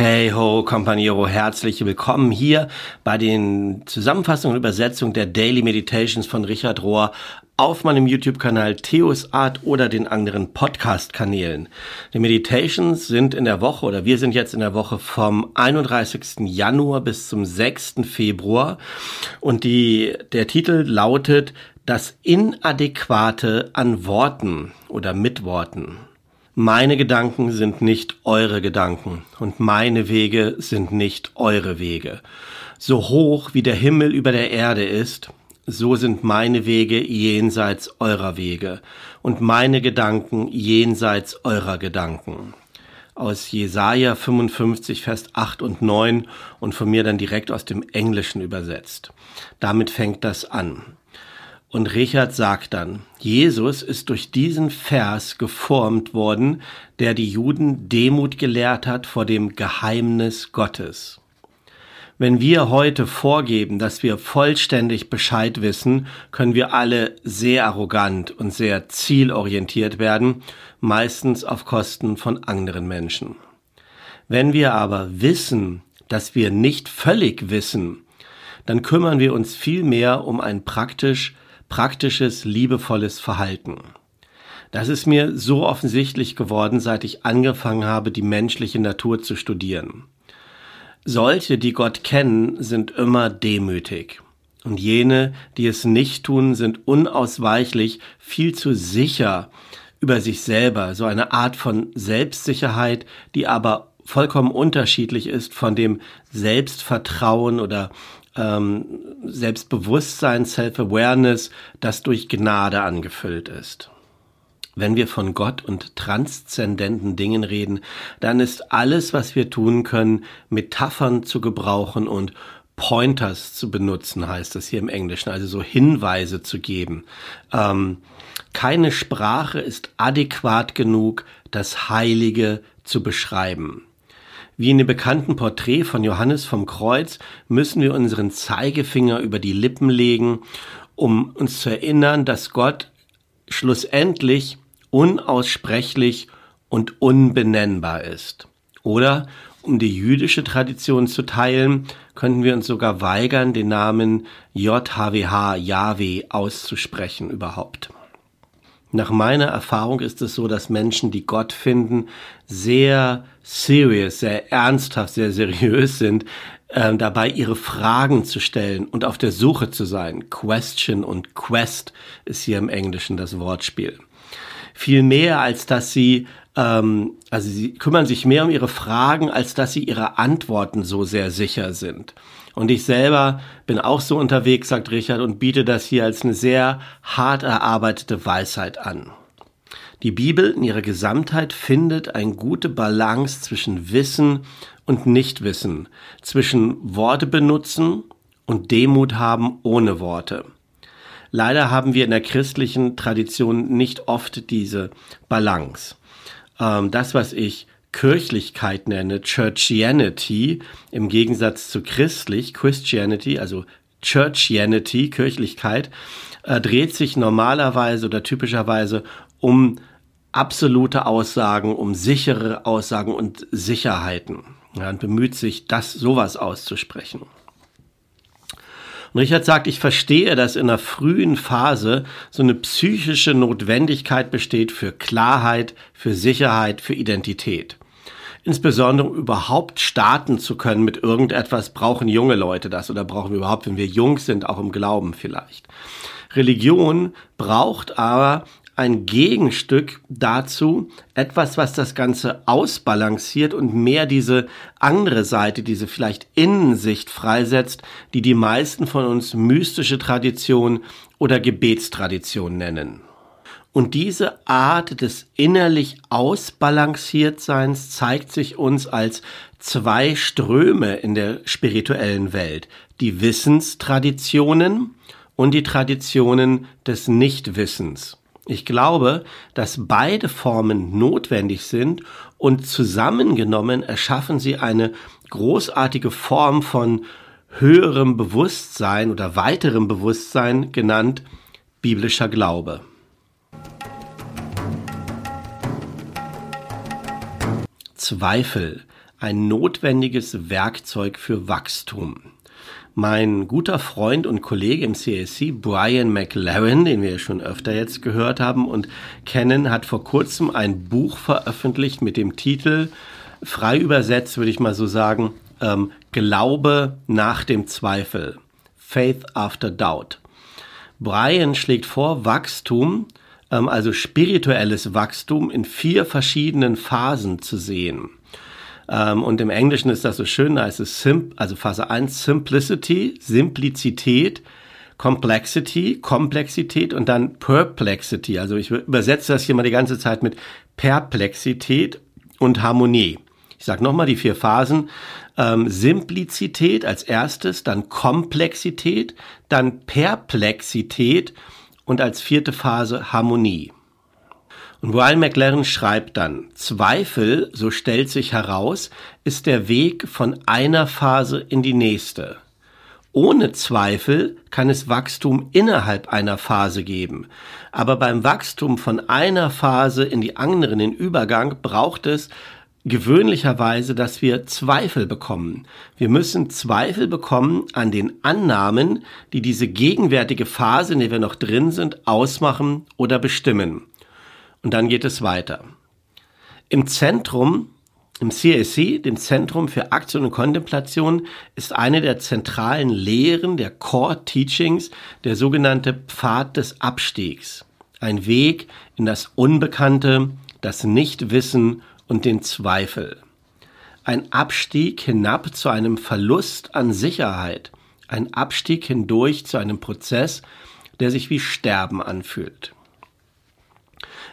Hey ho, Companiero, herzlich willkommen hier bei den Zusammenfassungen und Übersetzungen der Daily Meditations von Richard Rohr auf meinem YouTube-Kanal Theos Art oder den anderen Podcast-Kanälen. Die Meditations sind in der Woche oder wir sind jetzt in der Woche vom 31. Januar bis zum 6. Februar und die, der Titel lautet Das Inadäquate an Worten oder mit Worten. Meine Gedanken sind nicht eure Gedanken und meine Wege sind nicht eure Wege. So hoch wie der Himmel über der Erde ist, so sind meine Wege jenseits eurer Wege und meine Gedanken jenseits eurer Gedanken. Aus Jesaja 55, Vers 8 und 9 und von mir dann direkt aus dem Englischen übersetzt. Damit fängt das an. Und Richard sagt dann, Jesus ist durch diesen Vers geformt worden, der die Juden Demut gelehrt hat vor dem Geheimnis Gottes. Wenn wir heute vorgeben, dass wir vollständig Bescheid wissen, können wir alle sehr arrogant und sehr zielorientiert werden, meistens auf Kosten von anderen Menschen. Wenn wir aber wissen, dass wir nicht völlig wissen, dann kümmern wir uns viel mehr um ein praktisch praktisches, liebevolles Verhalten. Das ist mir so offensichtlich geworden, seit ich angefangen habe, die menschliche Natur zu studieren. Solche, die Gott kennen, sind immer demütig. Und jene, die es nicht tun, sind unausweichlich viel zu sicher über sich selber, so eine Art von Selbstsicherheit, die aber vollkommen unterschiedlich ist von dem Selbstvertrauen oder ähm, Selbstbewusstsein, Self-Awareness, das durch Gnade angefüllt ist. Wenn wir von Gott und transzendenten Dingen reden, dann ist alles, was wir tun können, Metaphern zu gebrauchen und Pointers zu benutzen, heißt es hier im Englischen, also so Hinweise zu geben. Ähm, keine Sprache ist adäquat genug, das Heilige zu beschreiben. Wie in dem bekannten Porträt von Johannes vom Kreuz müssen wir unseren Zeigefinger über die Lippen legen, um uns zu erinnern, dass Gott schlussendlich unaussprechlich und unbenennbar ist. Oder um die jüdische Tradition zu teilen, könnten wir uns sogar weigern, den Namen JHWH, Yahweh, auszusprechen überhaupt. Nach meiner Erfahrung ist es so, dass Menschen, die Gott finden, sehr serious, sehr ernsthaft, sehr seriös sind, äh, dabei ihre Fragen zu stellen und auf der Suche zu sein. Question und Quest ist hier im Englischen das Wortspiel. Viel mehr als dass sie ähm, also sie kümmern sich mehr um ihre Fragen, als dass sie ihre Antworten so sehr sicher sind. Und ich selber bin auch so unterwegs, sagt Richard, und biete das hier als eine sehr hart erarbeitete Weisheit an. Die Bibel in ihrer Gesamtheit findet eine gute Balance zwischen Wissen und Nichtwissen, zwischen Worte benutzen und Demut haben ohne Worte. Leider haben wir in der christlichen Tradition nicht oft diese Balance ähm, das, was ich Kirchlichkeit nenne, Churchianity, im Gegensatz zu christlich, Christianity, also Churchianity, Kirchlichkeit, äh, dreht sich normalerweise oder typischerweise um absolute Aussagen, um sichere Aussagen und Sicherheiten. Ja, und bemüht sich, das sowas auszusprechen. Und Richard sagt, ich verstehe, dass in einer frühen Phase so eine psychische Notwendigkeit besteht für Klarheit, für Sicherheit, für Identität. Insbesondere um überhaupt starten zu können mit irgendetwas, brauchen junge Leute das oder brauchen wir überhaupt, wenn wir jung sind, auch im Glauben vielleicht. Religion braucht aber ein Gegenstück dazu, etwas, was das Ganze ausbalanciert und mehr diese andere Seite, diese vielleicht Innensicht freisetzt, die die meisten von uns mystische Tradition oder Gebetstradition nennen. Und diese Art des innerlich Ausbalanciertseins zeigt sich uns als zwei Ströme in der spirituellen Welt. Die Wissenstraditionen und die Traditionen des Nichtwissens. Ich glaube, dass beide Formen notwendig sind und zusammengenommen erschaffen sie eine großartige Form von höherem Bewusstsein oder weiterem Bewusstsein genannt biblischer Glaube. Zweifel, ein notwendiges Werkzeug für Wachstum. Mein guter Freund und Kollege im CSC, Brian McLaren, den wir schon öfter jetzt gehört haben und kennen, hat vor kurzem ein Buch veröffentlicht mit dem Titel, frei übersetzt würde ich mal so sagen, ähm, Glaube nach dem Zweifel. Faith after Doubt. Brian schlägt vor, Wachstum, ähm, also spirituelles Wachstum, in vier verschiedenen Phasen zu sehen. Ähm, und im Englischen ist das so schön, da heißt es Sim, also Phase 1 Simplicity, Simplizität, Complexity, Komplexität und dann Perplexity. Also ich übersetze das hier mal die ganze Zeit mit Perplexität und Harmonie. Ich sage nochmal die vier Phasen. Ähm, Simplizität als erstes, dann Komplexität, dann Perplexität und als vierte Phase Harmonie. Und Brian McLaren schreibt dann, Zweifel, so stellt sich heraus, ist der Weg von einer Phase in die nächste. Ohne Zweifel kann es Wachstum innerhalb einer Phase geben. Aber beim Wachstum von einer Phase in die andere, den Übergang, braucht es gewöhnlicherweise, dass wir Zweifel bekommen. Wir müssen Zweifel bekommen an den Annahmen, die diese gegenwärtige Phase, in der wir noch drin sind, ausmachen oder bestimmen. Und dann geht es weiter. Im Zentrum, im CSC, dem Zentrum für Aktion und Kontemplation, ist eine der zentralen Lehren der Core Teachings der sogenannte Pfad des Abstiegs. Ein Weg in das Unbekannte, das Nichtwissen und den Zweifel. Ein Abstieg hinab zu einem Verlust an Sicherheit. Ein Abstieg hindurch zu einem Prozess, der sich wie Sterben anfühlt.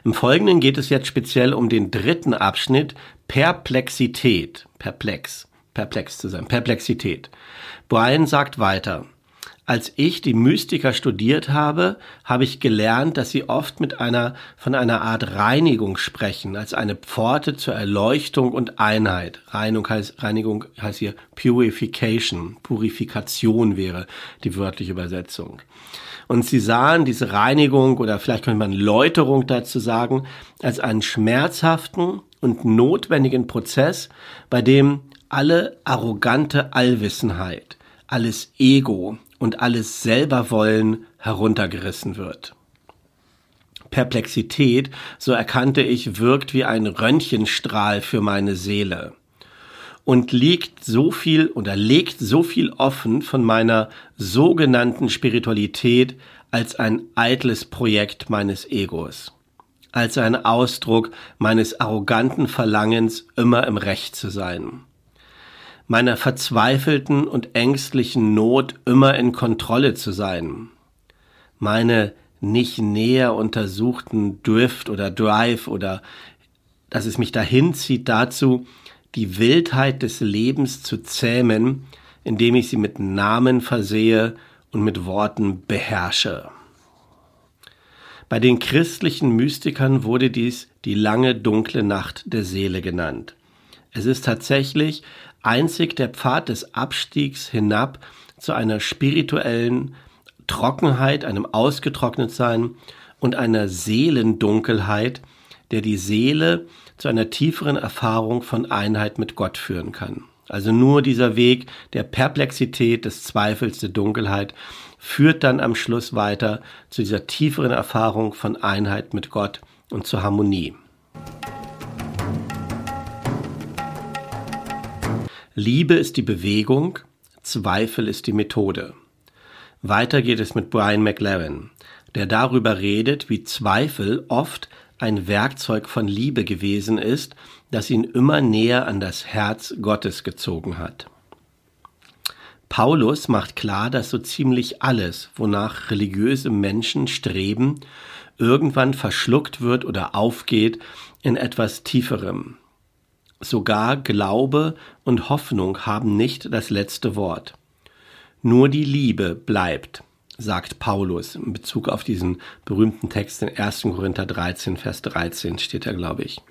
Im Folgenden geht es jetzt speziell um den dritten Abschnitt Perplexität. Perplex. Perplex zu sein. Perplexität. Brian sagt weiter. Als ich die Mystiker studiert habe, habe ich gelernt, dass sie oft mit einer, von einer Art Reinigung sprechen, als eine Pforte zur Erleuchtung und Einheit. Reinigung heißt, Reinigung heißt hier Purification. Purifikation wäre die wörtliche Übersetzung. Und sie sahen diese Reinigung oder vielleicht könnte man Läuterung dazu sagen, als einen schmerzhaften und notwendigen Prozess, bei dem alle arrogante Allwissenheit, alles Ego und alles Selberwollen heruntergerissen wird. Perplexität, so erkannte ich, wirkt wie ein Röntgenstrahl für meine Seele und liegt so viel oder legt so viel offen von meiner sogenannten Spiritualität als ein eitles Projekt meines Egos, als ein Ausdruck meines arroganten Verlangens, immer im Recht zu sein, meiner verzweifelten und ängstlichen Not, immer in Kontrolle zu sein, meine nicht näher untersuchten Drift oder Drive oder dass es mich dahin zieht dazu, die Wildheit des Lebens zu zähmen, indem ich sie mit Namen versehe und mit Worten beherrsche. Bei den christlichen Mystikern wurde dies die lange dunkle Nacht der Seele genannt. Es ist tatsächlich einzig der Pfad des Abstiegs hinab zu einer spirituellen Trockenheit, einem Ausgetrocknetsein und einer Seelendunkelheit, der die Seele zu einer tieferen Erfahrung von Einheit mit Gott führen kann. Also nur dieser Weg der Perplexität, des Zweifels, der Dunkelheit führt dann am Schluss weiter zu dieser tieferen Erfahrung von Einheit mit Gott und zur Harmonie. Liebe ist die Bewegung, Zweifel ist die Methode. Weiter geht es mit Brian McLaren, der darüber redet, wie Zweifel oft ein Werkzeug von Liebe gewesen ist, das ihn immer näher an das Herz Gottes gezogen hat. Paulus macht klar, dass so ziemlich alles, wonach religiöse Menschen streben, irgendwann verschluckt wird oder aufgeht in etwas Tieferem. Sogar Glaube und Hoffnung haben nicht das letzte Wort. Nur die Liebe bleibt sagt Paulus in Bezug auf diesen berühmten Text in 1. Korinther 13, Vers 13 steht da, glaube ich.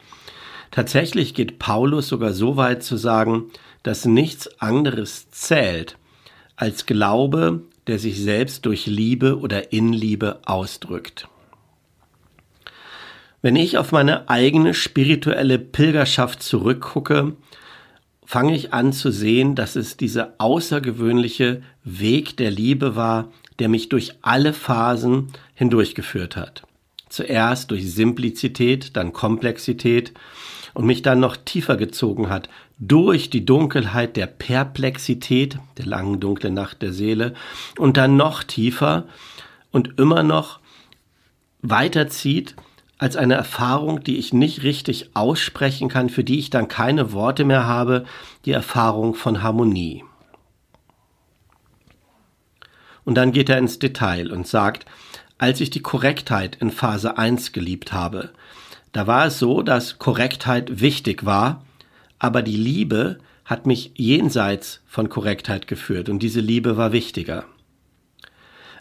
Tatsächlich geht Paulus sogar so weit zu sagen, dass nichts anderes zählt als Glaube, der sich selbst durch Liebe oder in Liebe ausdrückt. Wenn ich auf meine eigene spirituelle Pilgerschaft zurückgucke fange ich an zu sehen, dass es dieser außergewöhnliche Weg der Liebe war, der mich durch alle Phasen hindurchgeführt hat. Zuerst durch Simplizität, dann Komplexität und mich dann noch tiefer gezogen hat durch die Dunkelheit der Perplexität, der langen dunklen Nacht der Seele und dann noch tiefer und immer noch weiterzieht als eine Erfahrung, die ich nicht richtig aussprechen kann, für die ich dann keine Worte mehr habe, die Erfahrung von Harmonie. Und dann geht er ins Detail und sagt, als ich die Korrektheit in Phase 1 geliebt habe, da war es so, dass Korrektheit wichtig war, aber die Liebe hat mich jenseits von Korrektheit geführt und diese Liebe war wichtiger.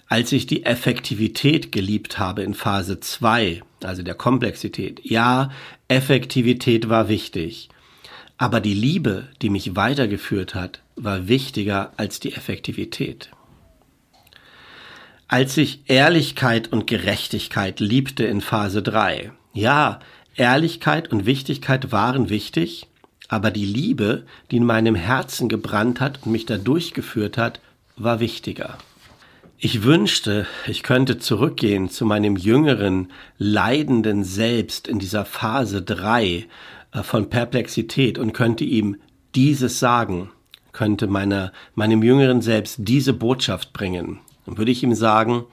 Als ich die Effektivität geliebt habe in Phase 2, also der Komplexität, ja, Effektivität war wichtig, aber die Liebe, die mich weitergeführt hat, war wichtiger als die Effektivität. Als ich Ehrlichkeit und Gerechtigkeit liebte in Phase 3, ja, Ehrlichkeit und Wichtigkeit waren wichtig, aber die Liebe, die in meinem Herzen gebrannt hat und mich da durchgeführt hat, war wichtiger. Ich wünschte, ich könnte zurückgehen zu meinem jüngeren, leidenden Selbst in dieser Phase 3 äh, von Perplexität und könnte ihm dieses sagen, könnte meiner, meinem jüngeren Selbst diese Botschaft bringen. Dann würde ich ihm sagen,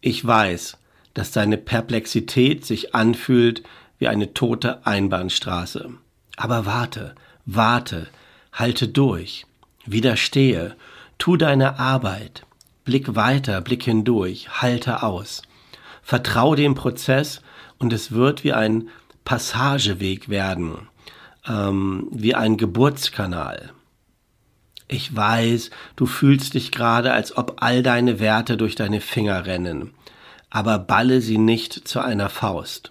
ich weiß, dass deine Perplexität sich anfühlt wie eine tote Einbahnstraße. Aber warte, warte, halte durch, widerstehe, tu deine Arbeit, blick weiter, blick hindurch, halte aus. Vertrau dem Prozess und es wird wie ein Passageweg werden, ähm, wie ein Geburtskanal. Ich weiß, du fühlst dich gerade, als ob all deine Werte durch deine Finger rennen, aber balle sie nicht zu einer Faust.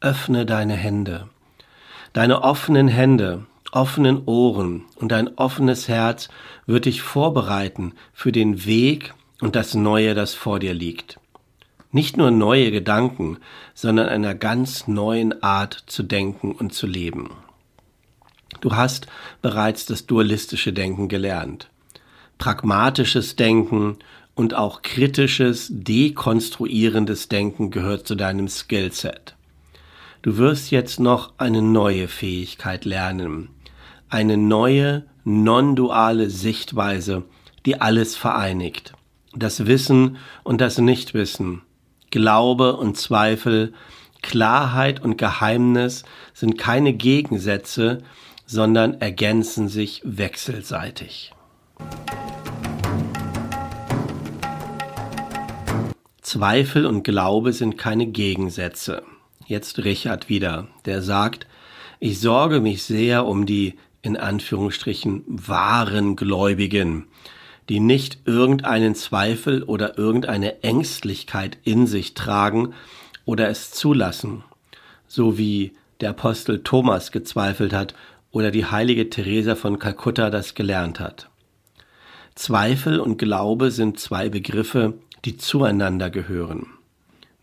Öffne deine Hände. Deine offenen Hände, offenen Ohren und dein offenes Herz wird dich vorbereiten für den Weg und das Neue, das vor dir liegt. Nicht nur neue Gedanken, sondern einer ganz neuen Art zu denken und zu leben. Du hast bereits das dualistische Denken gelernt. Pragmatisches Denken und auch kritisches, dekonstruierendes Denken gehört zu deinem Skillset. Du wirst jetzt noch eine neue Fähigkeit lernen. Eine neue, non-duale Sichtweise, die alles vereinigt. Das Wissen und das Nichtwissen, Glaube und Zweifel, Klarheit und Geheimnis sind keine Gegensätze, sondern ergänzen sich wechselseitig. Zweifel und Glaube sind keine Gegensätze. Jetzt Richard wieder, der sagt, ich sorge mich sehr um die in Anführungsstrichen wahren Gläubigen, die nicht irgendeinen Zweifel oder irgendeine Ängstlichkeit in sich tragen oder es zulassen, so wie der Apostel Thomas gezweifelt hat oder die heilige Teresa von Kalkutta das gelernt hat. Zweifel und Glaube sind zwei Begriffe, die zueinander gehören.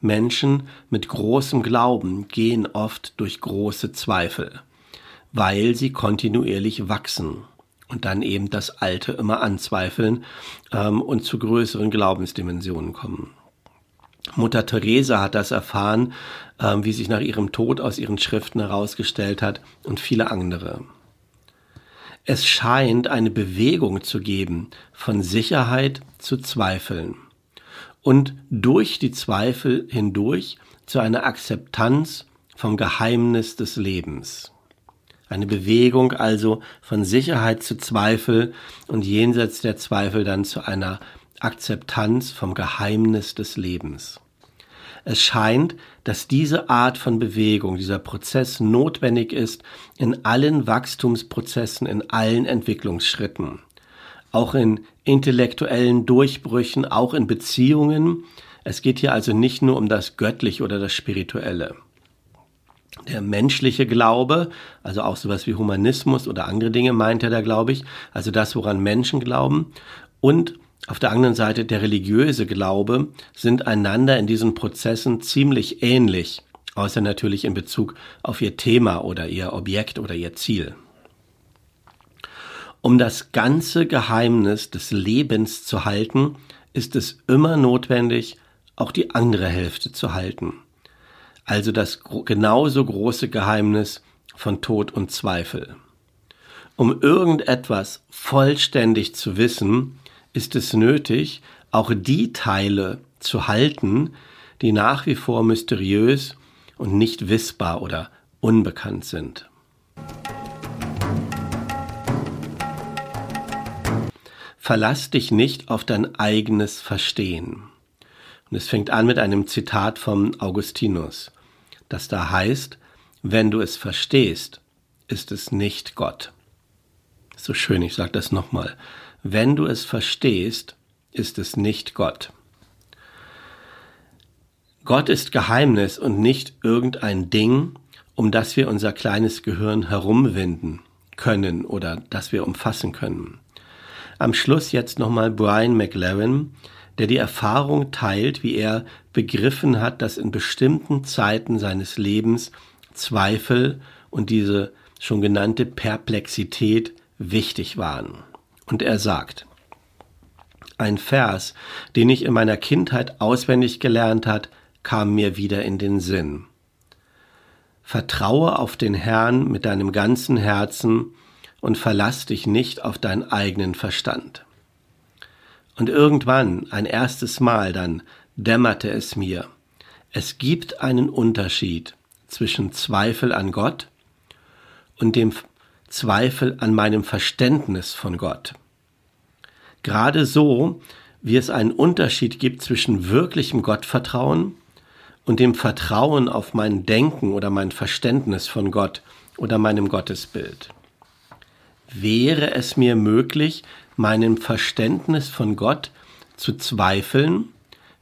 Menschen mit großem Glauben gehen oft durch große Zweifel, weil sie kontinuierlich wachsen und dann eben das Alte immer anzweifeln ähm, und zu größeren Glaubensdimensionen kommen. Mutter Teresa hat das erfahren, ähm, wie sich nach ihrem Tod aus ihren Schriften herausgestellt hat und viele andere. Es scheint eine Bewegung zu geben von Sicherheit zu Zweifeln und durch die Zweifel hindurch zu einer Akzeptanz vom Geheimnis des Lebens. Eine Bewegung also von Sicherheit zu Zweifel und jenseits der Zweifel dann zu einer Akzeptanz vom Geheimnis des Lebens. Es scheint, dass diese Art von Bewegung, dieser Prozess notwendig ist in allen Wachstumsprozessen, in allen Entwicklungsschritten, auch in intellektuellen Durchbrüchen, auch in Beziehungen. Es geht hier also nicht nur um das Göttliche oder das Spirituelle. Der menschliche Glaube, also auch sowas wie Humanismus oder andere Dinge meint er da, glaube ich, also das, woran Menschen glauben, und auf der anderen Seite der religiöse Glaube sind einander in diesen Prozessen ziemlich ähnlich, außer natürlich in Bezug auf ihr Thema oder ihr Objekt oder ihr Ziel. Um das ganze Geheimnis des Lebens zu halten, ist es immer notwendig, auch die andere Hälfte zu halten. Also das genauso große Geheimnis von Tod und Zweifel. Um irgendetwas vollständig zu wissen, ist es nötig, auch die Teile zu halten, die nach wie vor mysteriös und nicht wissbar oder unbekannt sind. Verlass dich nicht auf dein eigenes Verstehen. Und es fängt an mit einem Zitat von Augustinus, das da heißt, wenn du es verstehst, ist es nicht Gott. So schön, ich sage das nochmal. Wenn du es verstehst, ist es nicht Gott. Gott ist Geheimnis und nicht irgendein Ding, um das wir unser kleines Gehirn herumwinden können oder das wir umfassen können. Am Schluss jetzt nochmal Brian McLaren, der die Erfahrung teilt, wie er begriffen hat, dass in bestimmten Zeiten seines Lebens Zweifel und diese schon genannte Perplexität wichtig waren. Und er sagt, ein Vers, den ich in meiner Kindheit auswendig gelernt hat, kam mir wieder in den Sinn. Vertraue auf den Herrn mit deinem ganzen Herzen und verlass dich nicht auf deinen eigenen Verstand. Und irgendwann, ein erstes Mal dann, dämmerte es mir, es gibt einen Unterschied zwischen Zweifel an Gott und dem Zweifel an meinem Verständnis von Gott. Gerade so, wie es einen Unterschied gibt zwischen wirklichem Gottvertrauen und dem Vertrauen auf mein Denken oder mein Verständnis von Gott oder meinem Gottesbild wäre es mir möglich, meinem Verständnis von Gott zu zweifeln,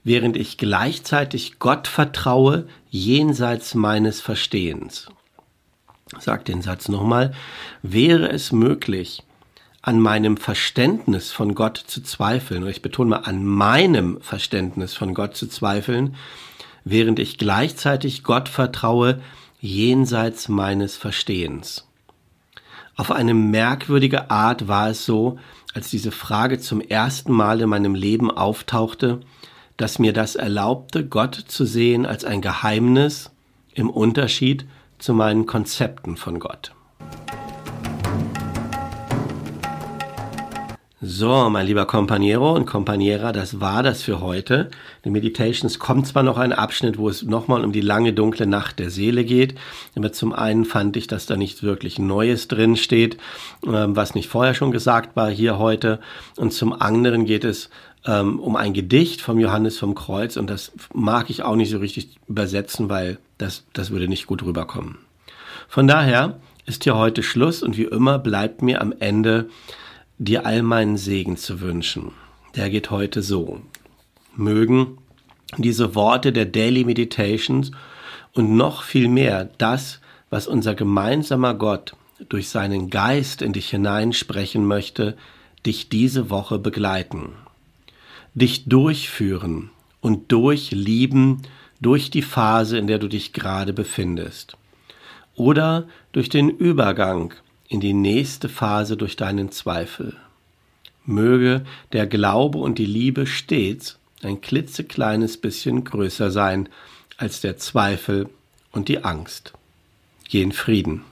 während ich gleichzeitig Gott vertraue jenseits meines Verstehens. Sag den Satz nochmal. Wäre es möglich, an meinem Verständnis von Gott zu zweifeln, oder ich betone mal, an meinem Verständnis von Gott zu zweifeln, während ich gleichzeitig Gott vertraue jenseits meines Verstehens. Auf eine merkwürdige Art war es so, als diese Frage zum ersten Mal in meinem Leben auftauchte, dass mir das erlaubte, Gott zu sehen als ein Geheimnis im Unterschied zu meinen Konzepten von Gott. So, mein lieber Companiero und Companiera, das war das für heute. Die Meditations kommt zwar noch ein Abschnitt, wo es nochmal um die lange dunkle Nacht der Seele geht, aber zum einen fand ich, dass da nichts wirklich Neues drin steht, ähm, was nicht vorher schon gesagt war hier heute, und zum anderen geht es ähm, um ein Gedicht vom Johannes vom Kreuz und das mag ich auch nicht so richtig übersetzen, weil das, das würde nicht gut rüberkommen. Von daher ist hier heute Schluss und wie immer bleibt mir am Ende dir all meinen Segen zu wünschen. Der geht heute so. Mögen diese Worte der Daily Meditations und noch viel mehr das, was unser gemeinsamer Gott durch seinen Geist in dich hineinsprechen möchte, dich diese Woche begleiten, dich durchführen und durchlieben durch die Phase, in der du dich gerade befindest oder durch den Übergang in die nächste Phase durch deinen Zweifel. Möge der Glaube und die Liebe stets ein klitzekleines bisschen größer sein als der Zweifel und die Angst. Geh in Frieden.